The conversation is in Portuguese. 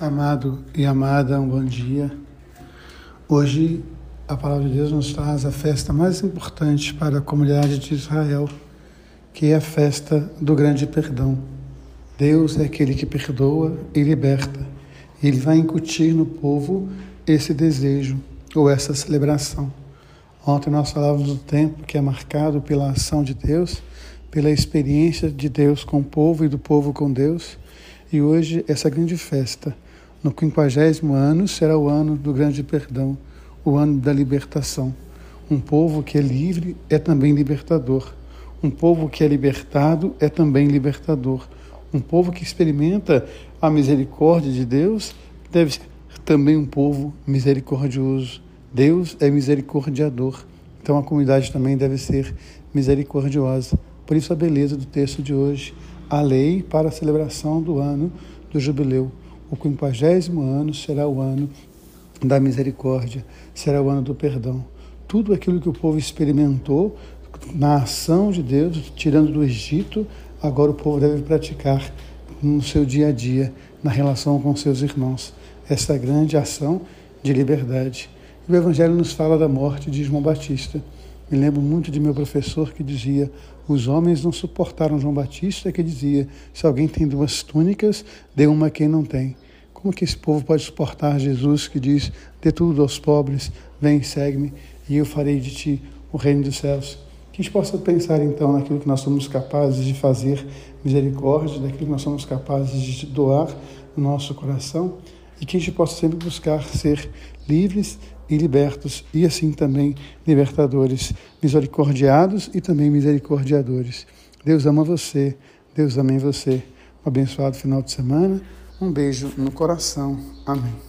Amado e amada, um bom dia. Hoje a palavra de Deus nos traz a festa mais importante para a comunidade de Israel, que é a festa do grande perdão. Deus é aquele que perdoa e liberta. Ele vai incutir no povo esse desejo ou essa celebração. Ontem nós falávamos do tempo que é marcado pela ação de Deus, pela experiência de Deus com o povo e do povo com Deus. E hoje essa grande festa no quinquagésimo ano será o ano do grande perdão, o ano da libertação. Um povo que é livre é também libertador. Um povo que é libertado é também libertador. Um povo que experimenta a misericórdia de Deus deve ser também um povo misericordioso. Deus é misericordiador. Então a comunidade também deve ser misericordiosa. Por isso a beleza do texto de hoje, a lei para a celebração do ano do jubileu. O quinquagésimo ano será o ano da misericórdia, será o ano do perdão. Tudo aquilo que o povo experimentou na ação de Deus, tirando do Egito, agora o povo deve praticar no seu dia a dia, na relação com seus irmãos. Essa grande ação de liberdade. o Evangelho nos fala da morte de João Batista. Me lembro muito de meu professor que dizia: os homens não suportaram João Batista, que dizia: se alguém tem duas túnicas, dê uma a quem não tem. Como que esse povo pode suportar Jesus que diz: dê tudo aos pobres, vem, segue-me, e eu farei de ti o reino dos céus? Que a gente possa pensar então naquilo que nós somos capazes de fazer misericórdia, daquilo que nós somos capazes de doar no nosso coração e que a gente possa sempre buscar ser livres e libertos, e assim também libertadores, misericordiados e também misericordiadores. Deus ama você, Deus ama em você. Um abençoado final de semana, um beijo no coração. Amém.